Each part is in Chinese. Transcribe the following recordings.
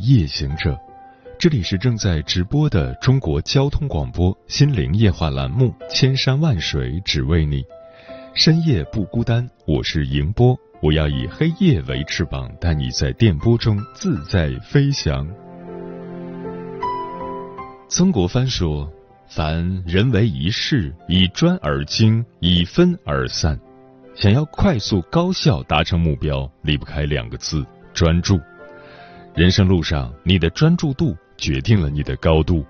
夜行者，这里是正在直播的中国交通广播心灵夜话栏目《千山万水只为你》，深夜不孤单，我是迎波，我要以黑夜为翅膀，带你在电波中自在飞翔。曾国藩说：“凡人为一事，以专而精，以分而散。想要快速高效达成目标，离不开两个字：专注。”人生路上，你的专注度决定了你的高度。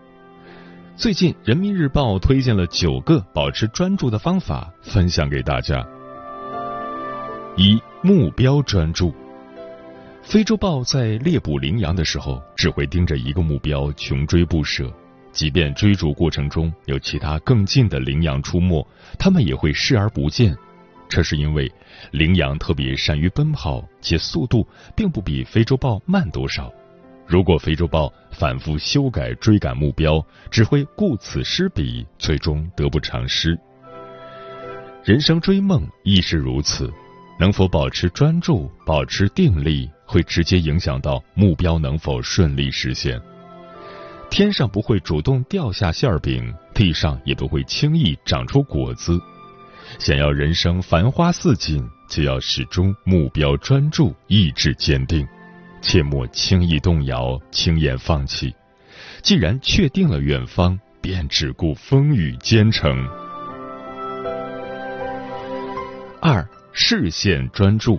最近，《人民日报》推荐了九个保持专注的方法，分享给大家。一、目标专注。非洲豹在猎捕羚羊的时候，只会盯着一个目标穷追不舍，即便追逐过程中有其他更近的羚羊出没，它们也会视而不见。这是因为羚羊特别善于奔跑，且速度并不比非洲豹慢多少。如果非洲豹反复修改追赶目标，只会顾此失彼，最终得不偿失。人生追梦亦是如此，能否保持专注、保持定力，会直接影响到目标能否顺利实现。天上不会主动掉下馅饼，地上也不会轻易长出果子。想要人生繁花似锦，就要始终目标专注，意志坚定，切莫轻易动摇，轻言放弃。既然确定了远方，便只顾风雨兼程。二，视线专注。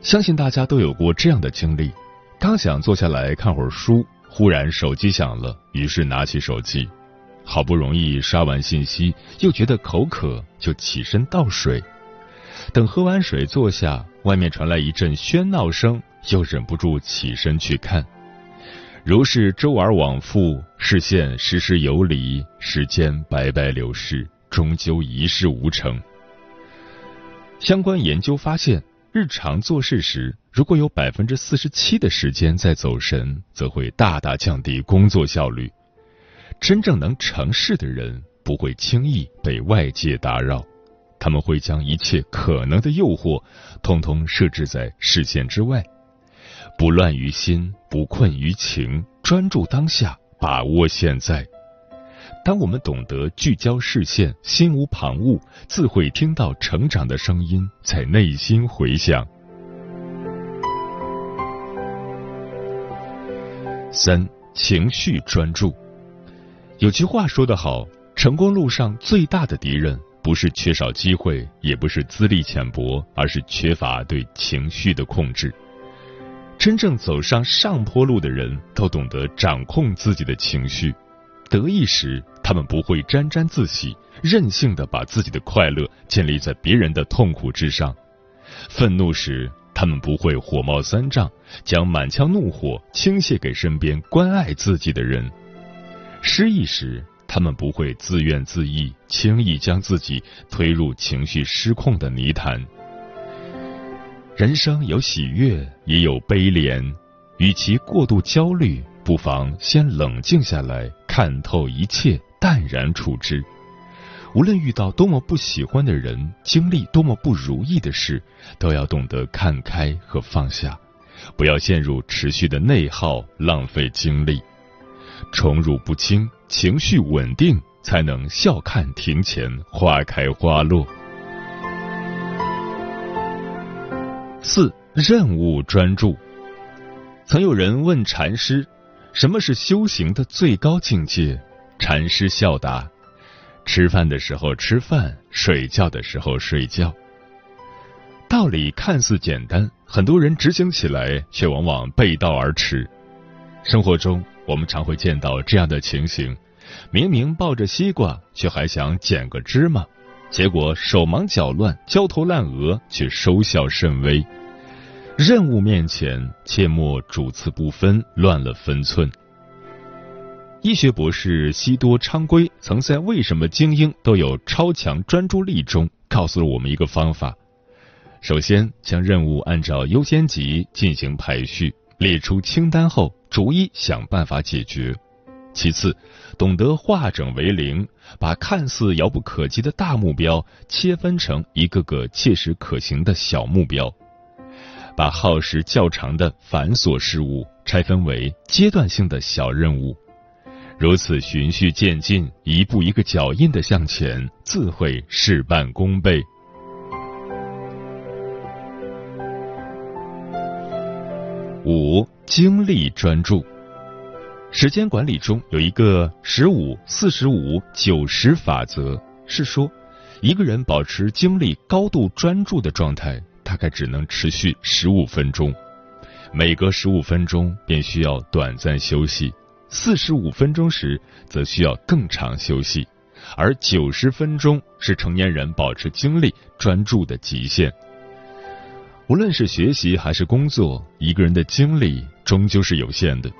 相信大家都有过这样的经历：刚想坐下来看会儿书，忽然手机响了，于是拿起手机。好不容易刷完信息，又觉得口渴，就起身倒水。等喝完水坐下，外面传来一阵喧闹声，又忍不住起身去看。如是周而往复，视线时时游离，时间白白流逝，终究一事无成。相关研究发现，日常做事时，如果有百分之四十七的时间在走神，则会大大降低工作效率。真正能成事的人，不会轻易被外界打扰，他们会将一切可能的诱惑，通通设置在视线之外，不乱于心，不困于情，专注当下，把握现在。当我们懂得聚焦视线，心无旁骛，自会听到成长的声音在内心回响。三、情绪专注。有句话说得好，成功路上最大的敌人不是缺少机会，也不是资历浅薄，而是缺乏对情绪的控制。真正走上上坡路的人都懂得掌控自己的情绪。得意时，他们不会沾沾自喜，任性的把自己的快乐建立在别人的痛苦之上；愤怒时，他们不会火冒三丈，将满腔怒火倾泻给身边关爱自己的人。失意时，他们不会自怨自艾，轻易将自己推入情绪失控的泥潭。人生有喜悦，也有悲怜，与其过度焦虑，不妨先冷静下来，看透一切，淡然处之。无论遇到多么不喜欢的人，经历多么不如意的事，都要懂得看开和放下，不要陷入持续的内耗，浪费精力。宠辱不惊，情绪稳定，才能笑看庭前花开花落。四任务专注。曾有人问禅师：“什么是修行的最高境界？”禅师笑答：“吃饭的时候吃饭，睡觉的时候睡觉。”道理看似简单，很多人执行起来却往往背道而驰。生活中，我们常会见到这样的情形：明明抱着西瓜，却还想捡个芝麻；结果手忙脚乱、焦头烂额，却收效甚微。任务面前，切莫主次不分，乱了分寸。医学博士西多昌圭曾在《为什么精英都有超强专注力》中告诉了我们一个方法：首先，将任务按照优先级进行排序，列出清单后，逐一想办法解决；其次，懂得化整为零，把看似遥不可及的大目标切分成一个个切实可行的小目标。把耗时较长的繁琐事务拆分为阶段性的小任务，如此循序渐进，一步一个脚印的向前，自会事半功倍。五、精力专注。时间管理中有一个十五四十五九十法则，是说一个人保持精力高度专注的状态。大概只能持续十五分钟，每隔十五分钟便需要短暂休息，四十五分钟时则需要更长休息，而九十分钟是成年人保持精力专注的极限。无论是学习还是工作，一个人的精力终究是有限的，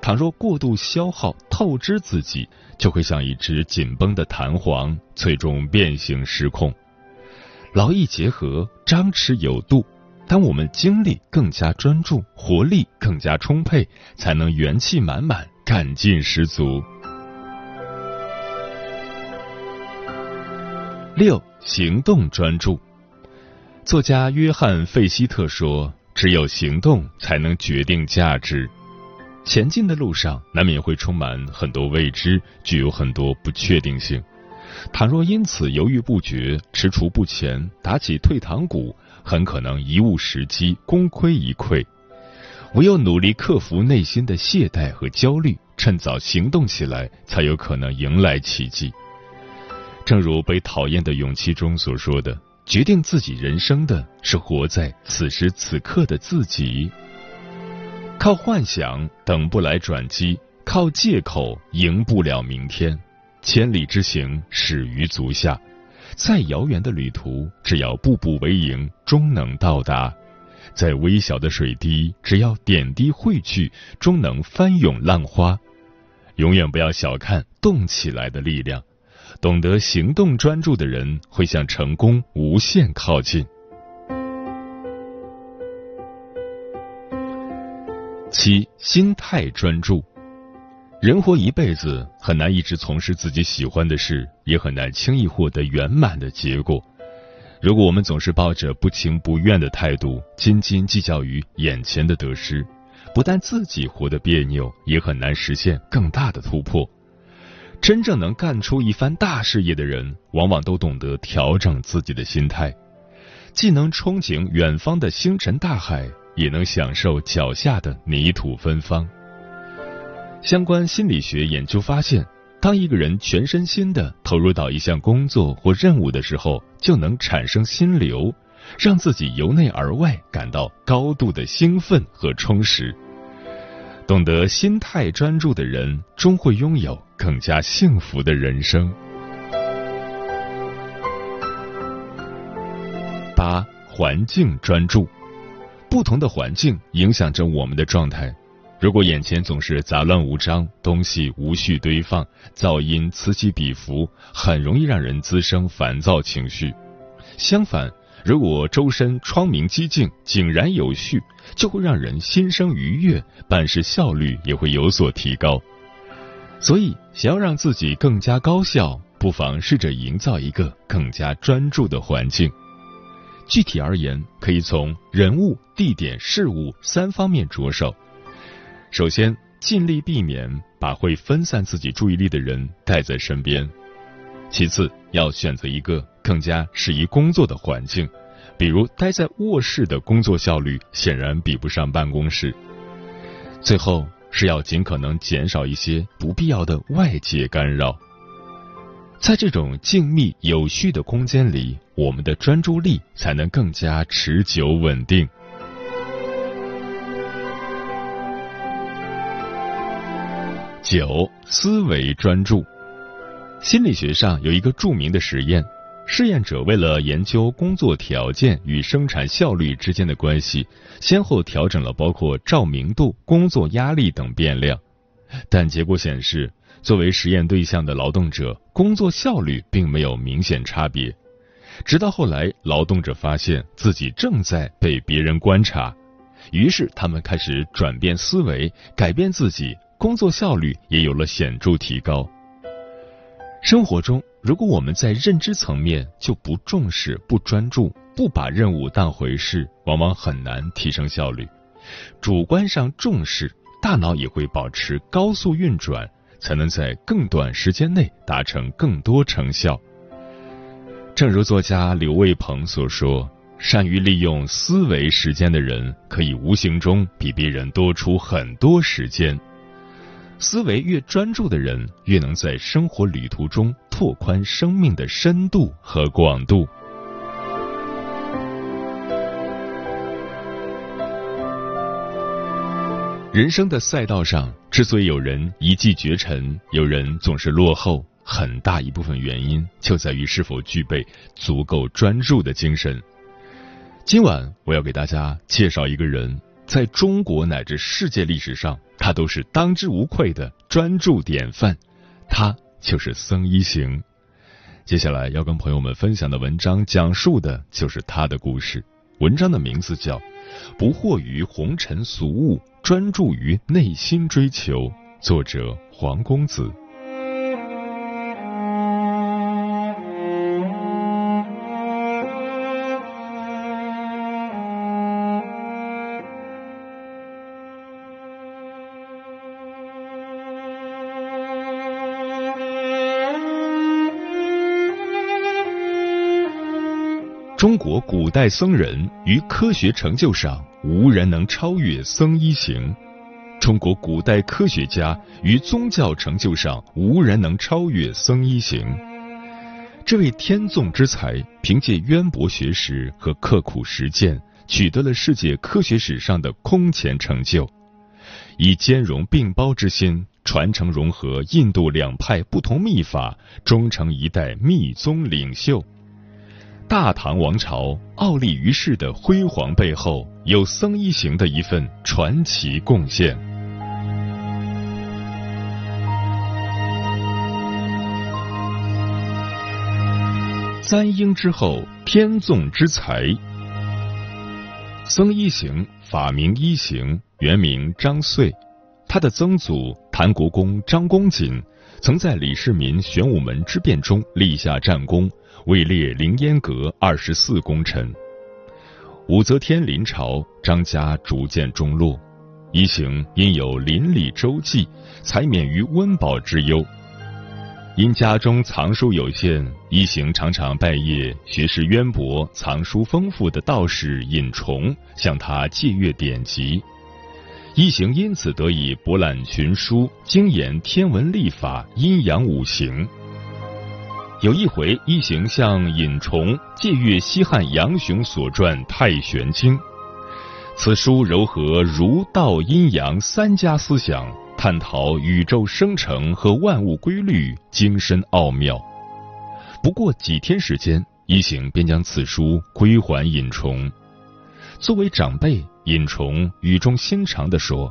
倘若过度消耗透支自己，就会像一只紧绷的弹簧，最终变形失控。劳逸结合，张弛有度。当我们精力更加专注，活力更加充沛，才能元气满满，干劲十足。六，行动专注。作家约翰·费希特说：“只有行动，才能决定价值。前进的路上，难免会充满很多未知，具有很多不确定性。”倘若因此犹豫不决、踟蹰不前、打起退堂鼓，很可能贻误时机、功亏一篑。唯有努力克服内心的懈怠和焦虑，趁早行动起来，才有可能迎来奇迹。正如《被讨厌的勇气》中所说的：“决定自己人生的是活在此时此刻的自己。”靠幻想等不来转机，靠借口赢不了明天。千里之行，始于足下。再遥远的旅途，只要步步为营，终能到达；再微小的水滴，只要点滴汇聚，终能翻涌浪花。永远不要小看动起来的力量，懂得行动专注的人，会向成功无限靠近。七，心态专注。人活一辈子，很难一直从事自己喜欢的事，也很难轻易获得圆满的结果。如果我们总是抱着不情不愿的态度，斤斤计较于眼前的得失，不但自己活得别扭，也很难实现更大的突破。真正能干出一番大事业的人，往往都懂得调整自己的心态，既能憧憬远方的星辰大海，也能享受脚下的泥土芬芳。相关心理学研究发现，当一个人全身心的投入到一项工作或任务的时候，就能产生心流，让自己由内而外感到高度的兴奋和充实。懂得心态专注的人，终会拥有更加幸福的人生。八、环境专注，不同的环境影响着我们的状态。如果眼前总是杂乱无章，东西无序堆放，噪音此起彼伏，很容易让人滋生烦躁情绪。相反，如果周身窗明几净，井然有序，就会让人心生愉悦，办事效率也会有所提高。所以，想要让自己更加高效，不妨试着营造一个更加专注的环境。具体而言，可以从人物、地点、事物三方面着手。首先，尽力避免把会分散自己注意力的人带在身边。其次，要选择一个更加适宜工作的环境，比如待在卧室的工作效率显然比不上办公室。最后，是要尽可能减少一些不必要的外界干扰。在这种静谧有序的空间里，我们的专注力才能更加持久稳定。九思维专注，心理学上有一个著名的实验：试验者为了研究工作条件与生产效率之间的关系，先后调整了包括照明度、工作压力等变量，但结果显示，作为实验对象的劳动者工作效率并没有明显差别。直到后来，劳动者发现自己正在被别人观察，于是他们开始转变思维，改变自己，工作效率也有了显著提高。生活中，如果我们在认知层面就不重视、不专注、不把任务当回事，往往很难提升效率。主观上重视，大脑也会保持高速运转，才能在更短时间内达成更多成效。正如作家刘卫鹏所说：“善于利用思维时间的人，可以无形中比别人多出很多时间。”思维越专注的人，越能在生活旅途中拓宽生命的深度和广度。人生的赛道上，之所以有人一骑绝尘，有人总是落后，很大一部分原因就在于是否具备足够专注的精神。今晚我要给大家介绍一个人。在中国乃至世界历史上，他都是当之无愧的专注典范。他就是僧一行。接下来要跟朋友们分享的文章，讲述的就是他的故事。文章的名字叫《不惑于红尘俗物，专注于内心追求》，作者黄公子。古代僧人于科学成就上，无人能超越僧一行；中国古代科学家于宗教成就上，无人能超越僧一行。这位天纵之才，凭借渊博学识和刻苦实践，取得了世界科学史上的空前成就，以兼容并包之心，传承融合印度两派不同秘法，终成一代密宗领袖。大唐王朝傲立于世的辉煌背后，有僧一行的一份传奇贡献。三英之后，天纵之才。僧一行法名一行，原名张遂，他的曾祖谭国公张公瑾，曾在李世民玄武门之变中立下战功。位列凌烟阁二十四功臣。武则天临朝，张家逐渐中落，一行因有邻里周济，才免于温饱之忧。因家中藏书有限，一行常常拜谒学识渊博、藏书丰富的道士尹崇，向他借阅典籍。一行因此得以博览群书，精研天文历法、阴阳五行。有一回，一行向尹崇借阅西汉杨雄所传《太玄经》，此书糅合儒道阴阳三家思想，探讨宇宙生成和万物规律，精深奥妙。不过几天时间，一行便将此书归还尹崇。作为长辈，尹崇语重心长地说：“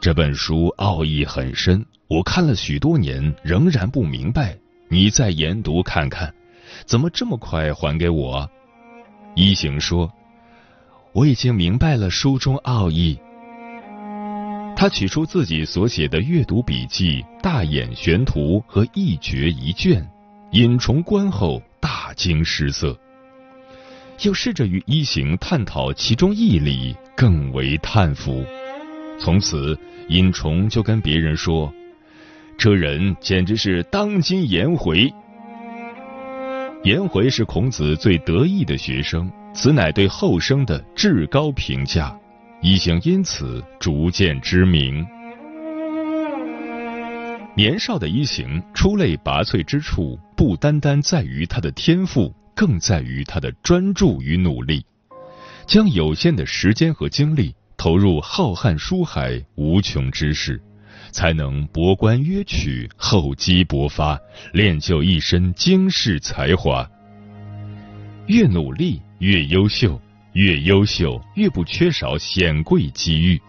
这本书奥义很深，我看了许多年，仍然不明白。”你再研读看看，怎么这么快还给我？一行说：“我已经明白了书中奥义。”他取出自己所写的阅读笔记《大眼玄图》和一绝一卷，引崇观后大惊失色，又试着与一行探讨其中义理，更为叹服。从此，尹崇就跟别人说。这人简直是当今颜回。颜回是孔子最得意的学生，此乃对后生的至高评价。一行因此逐渐知名。年少的一行出类拔萃之处，不单单在于他的天赋，更在于他的专注与努力，将有限的时间和精力投入浩瀚书海无穷知识。才能博观约取，厚积薄发，练就一身惊世才华。越努力越优秀，越优秀越不缺少显贵机遇。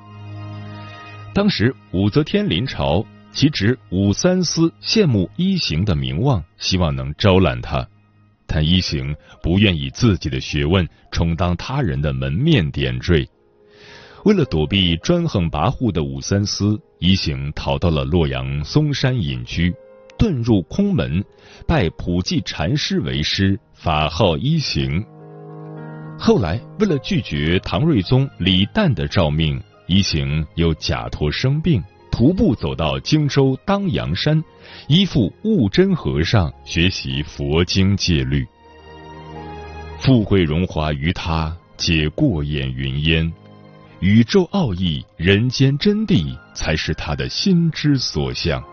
当时武则天临朝，其侄武三思羡慕一行的名望，希望能招揽他，但一行不愿以自己的学问充当他人的门面点缀。为了躲避专横跋扈的武三思，一行逃到了洛阳嵩山隐居，遁入空门，拜普济禅师为师，法号一行。后来，为了拒绝唐睿宗李旦的诏命，一行又假托生病，徒步走到荆州当阳山，依附悟真和尚学习佛经戒律。富贵荣华于他，皆过眼云烟。宇宙奥义、人间真谛，才是他的心之所向。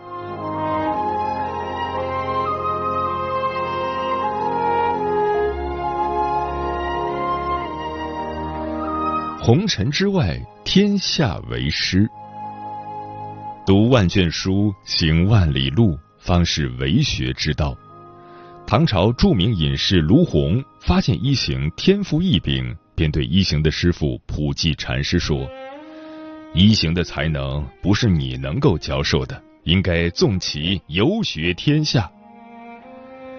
红尘之外，天下为师。读万卷书，行万里路，方是为学之道。唐朝著名隐士卢洪发现一行天赋异禀。便对一行的师傅普济禅师说：“一行的才能不是你能够教授的，应该纵其游学天下。”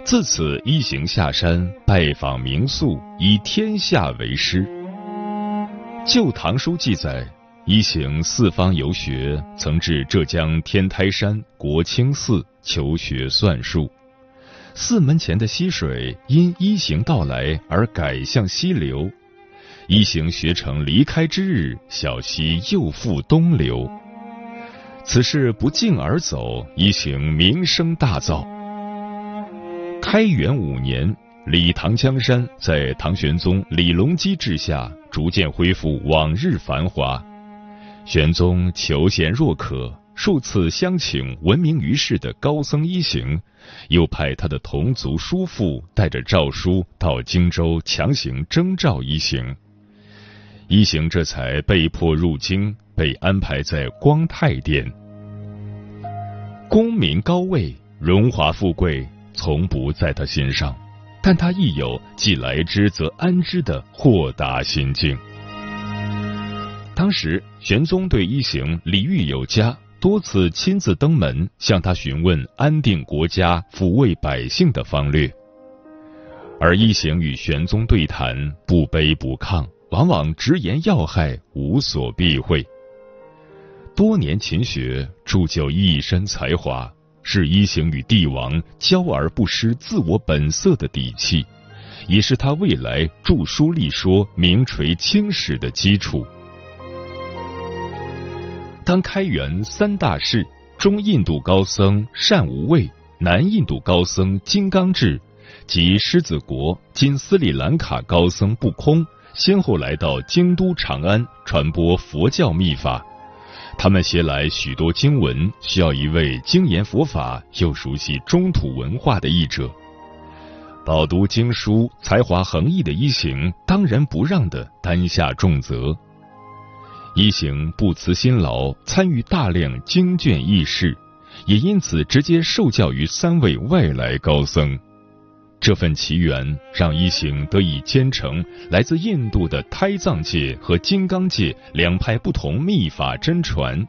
自此，一行下山拜访名宿，以天下为师。《旧唐书》记载，一行四方游学，曾至浙江天台山国清寺求学算术。寺门前的溪水因一行到来而改向西流。一行学成离开之日，小溪又复东流。此事不胫而走，一行名声大噪。开元五年，李唐江山在唐玄宗李隆基治下逐渐恢复往日繁华。玄宗求贤若渴，数次相请闻名于世的高僧一行，又派他的同族叔父带着诏书到荆州强行征召一行。一行这才被迫入京，被安排在光泰殿。功名高位、荣华富贵从不在他心上，但他亦有既来之则安之的豁达心境。当时玄宗对一行礼遇有加，多次亲自登门向他询问安定国家、抚慰百姓的方略，而一行与玄宗对谈不卑不亢。往往直言要害，无所避讳。多年勤学，铸就一身才华，是一行与帝王交而不失自我本色的底气，也是他未来著书立说、名垂青史的基础。当开元三大士中印度高僧善无畏、南印度高僧金刚智及狮子国今斯里兰卡高僧不空。先后来到京都长安传播佛教秘法，他们携来许多经文，需要一位精研佛法又熟悉中土文化的译者。饱读经书、才华横溢的一行当仁不让的担下重责。一行不辞辛劳，参与大量经卷轶事，也因此直接受教于三位外来高僧。这份奇缘让一行得以兼承来自印度的胎藏界和金刚界两派不同秘法真传。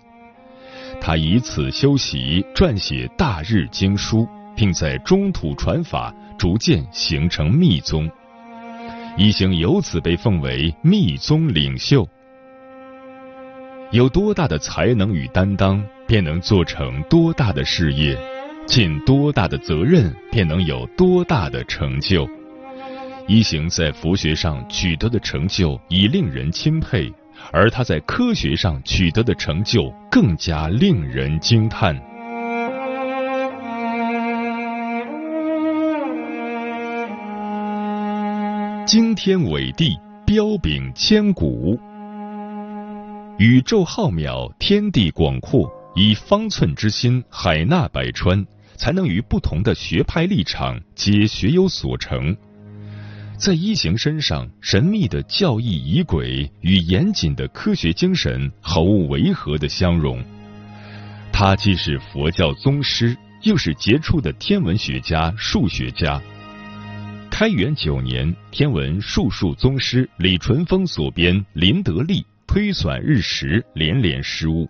他以此修习撰写大日经书，并在中土传法，逐渐形成密宗。一行由此被奉为密宗领袖。有多大的才能与担当，便能做成多大的事业。尽多大的责任，便能有多大的成就。一行在佛学上取得的成就已令人钦佩，而他在科学上取得的成就更加令人惊叹。惊天伟地，彪炳千古。宇宙浩渺，天地广阔，以方寸之心，海纳百川。才能与不同的学派立场皆学有所成，在一行身上，神秘的教义仪轨与严谨的科学精神毫无违和的相融。他既是佛教宗师，又是杰出的天文学家、数学家。开元九年，天文术数宗师李淳风所编《林德历》推算日食连连失误，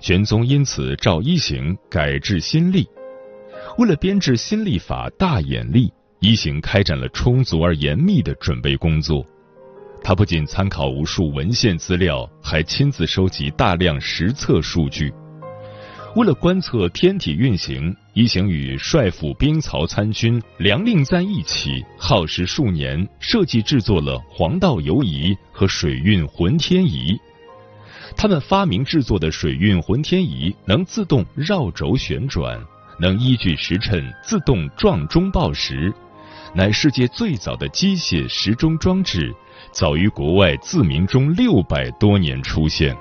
玄宗因此召一行改制新历。为了编制新历法大眼历，一行开展了充足而严密的准备工作。他不仅参考无数文献资料，还亲自收集大量实测数据。为了观测天体运行，一行与帅府兵曹参军梁令在一起，耗时数年，设计制作了黄道游仪和水运浑天仪。他们发明制作的水运浑天仪能自动绕轴旋转，能依据时辰自动撞钟报时，乃世界最早的机械时钟装置。早于国外自鸣钟六百多年出现。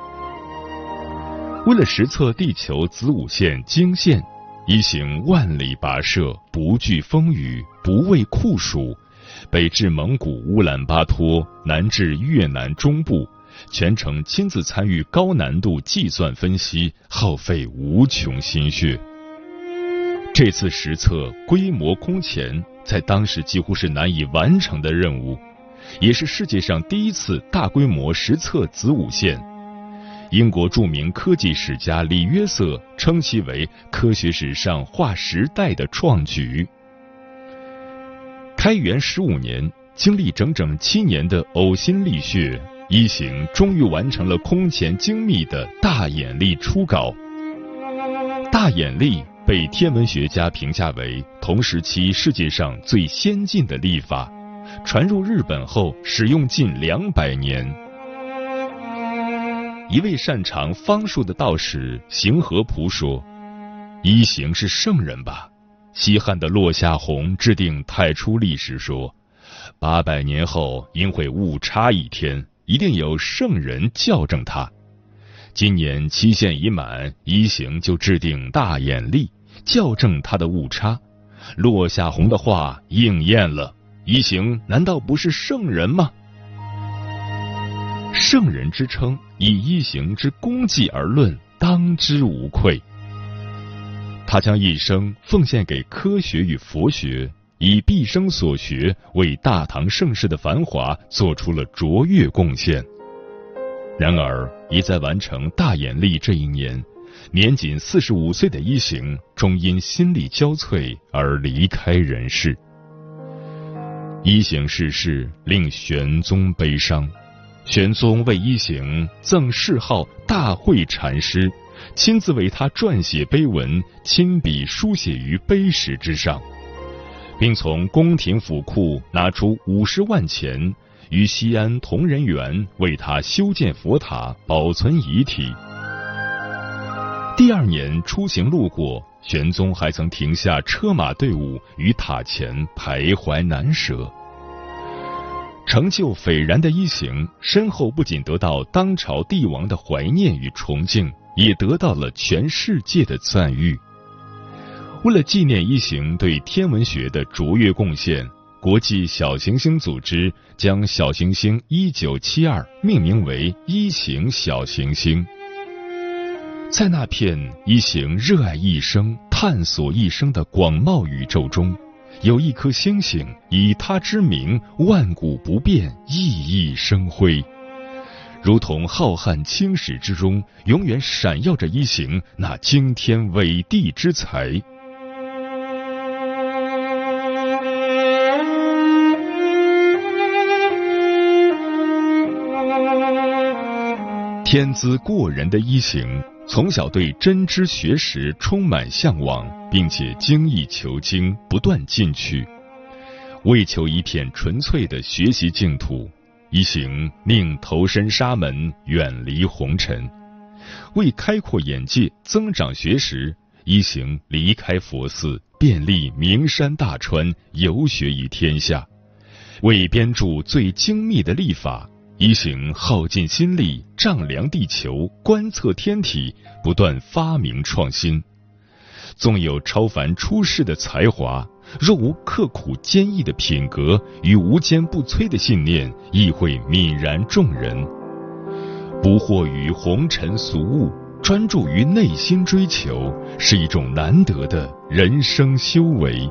为了实测地球子午线经线，一行万里跋涉，不惧风雨，不畏酷暑，北至蒙古乌兰巴托，南至越南中部，全程亲自参与高难度计算分析，耗费无穷心血。这次实测规模空前，在当时几乎是难以完成的任务。也是世界上第一次大规模实测子午线。英国著名科技史家李约瑟称其为科学史上划时代的创举。开元十五年，经历整整七年的呕心沥血，一行终于完成了空前精密的大眼历初稿。大眼历被天文学家评价为同时期世界上最先进的历法。传入日本后，使用近两百年。一位擅长方术的道士行和仆说：“一行是圣人吧？”西汉的落下闳制定太初历时说：“八百年后应会误差一天，一定有圣人校正他。”今年期限已满，一行就制定大眼历，校正他的误差。落下红的话应验了。一行难道不是圣人吗？圣人之称，以一行之功绩而论，当之无愧。他将一生奉献给科学与佛学，以毕生所学为大唐盛世的繁华做出了卓越贡献。然而，一在完成大眼力这一年，年仅四十五岁的一行终因心力交瘁而离开人世。一行逝世，令玄宗悲伤。玄宗为一行赠谥号大慧禅师，亲自为他撰写碑文，亲笔书写于碑石之上，并从宫廷府库拿出五十万钱，于西安同仁园为他修建佛塔，保存遗体。第二年出行路过。玄宗还曾停下车马队伍，于塔前徘徊难舍。成就斐然的一行，身后不仅得到当朝帝王的怀念与崇敬，也得到了全世界的赞誉。为了纪念一行对天文学的卓越贡献，国际小行星组织将小行星一九七二命名为一行小行星。在那片一行热爱一生、探索一生的广袤宇宙中，有一颗星星以它之名万古不变、熠熠生辉，如同浩瀚青史之中永远闪耀着一行那惊天伟地之才。天资过人的一行。从小对真知学识充满向往，并且精益求精，不断进取，为求一片纯粹的学习净土，一行宁投身沙门，远离红尘；为开阔眼界，增长学识，一行离开佛寺，遍历名山大川，游学于天下；为编著最精密的历法。一行耗尽心力丈量地球观测天体不断发明创新。纵有超凡出世的才华若无刻苦坚毅的品格与无坚不摧的信念亦会泯然众人。不惑于红尘俗物专注于内心追求是一种难得的人生修为。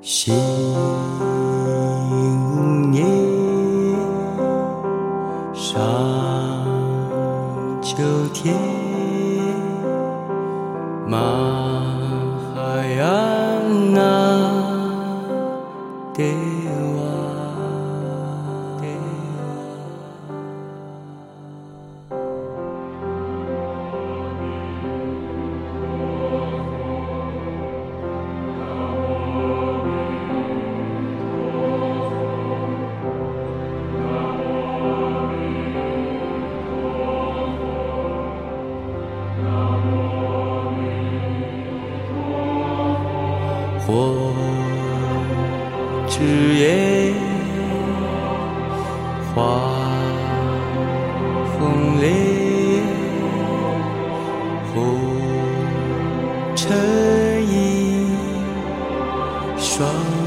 心。sorrow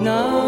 now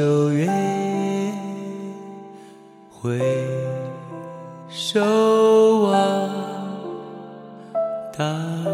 秋月，回首望。大。